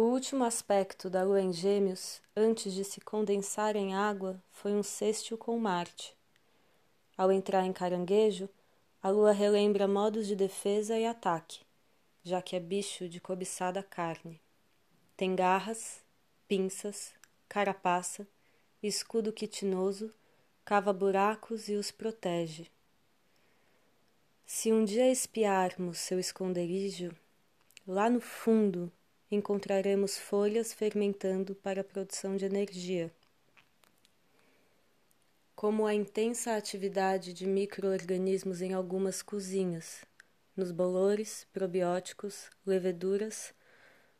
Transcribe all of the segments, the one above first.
O último aspecto da lua em Gêmeos, antes de se condensar em água, foi um sextil com Marte. Ao entrar em Caranguejo, a lua relembra modos de defesa e ataque, já que é bicho de cobiçada carne. Tem garras, pinças, carapaça, escudo quitinoso, cava buracos e os protege. Se um dia espiarmos seu esconderijo, lá no fundo encontraremos folhas fermentando para a produção de energia. Como a intensa atividade de microorganismos em algumas cozinhas, nos bolores, probióticos, leveduras,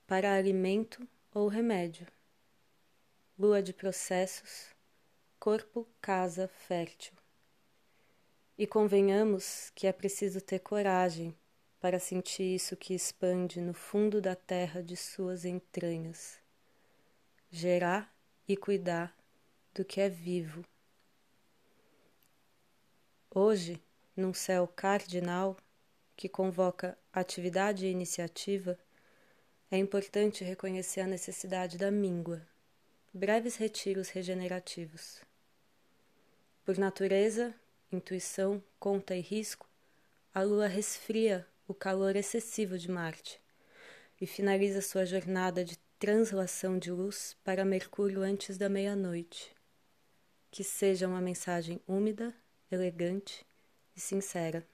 para alimento ou remédio. Lua de processos, corpo, casa fértil. E convenhamos que é preciso ter coragem para sentir isso que expande no fundo da terra de suas entranhas, gerar e cuidar do que é vivo. Hoje, num céu cardinal que convoca atividade e iniciativa, é importante reconhecer a necessidade da míngua, breves retiros regenerativos. Por natureza, intuição, conta e risco, a lua resfria o calor excessivo de Marte e finaliza sua jornada de translação de luz para Mercúrio antes da meia-noite. Que seja uma mensagem úmida, elegante e sincera.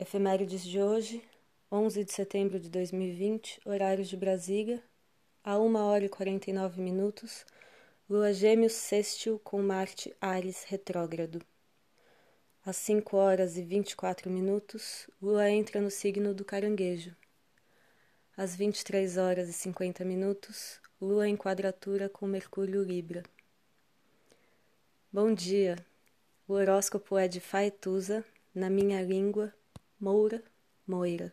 Efemérides de hoje, 11 de setembro de 2020, horário de Brasília, a 1 hora e 49 minutos, Lua Gêmeos sextil com Marte Ares retrógrado. Às 5 horas e 24 minutos, Lua entra no signo do Caranguejo. Às 23 horas e 50 minutos, Lua em quadratura com Mercúrio Libra. Bom dia. O horóscopo é de Faetusa, na minha língua, Moura, Moira.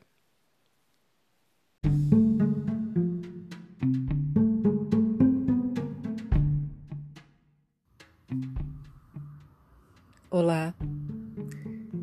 Olá.